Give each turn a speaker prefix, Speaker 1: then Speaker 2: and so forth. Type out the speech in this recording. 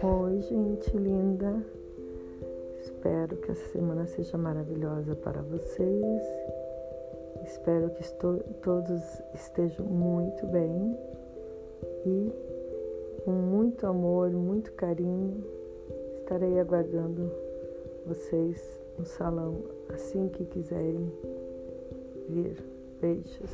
Speaker 1: Oi, gente linda. Espero que essa semana seja maravilhosa para vocês. Espero que todos estejam muito bem e com muito amor, muito carinho. Estarei aguardando vocês no salão assim que quiserem vir. Beijos.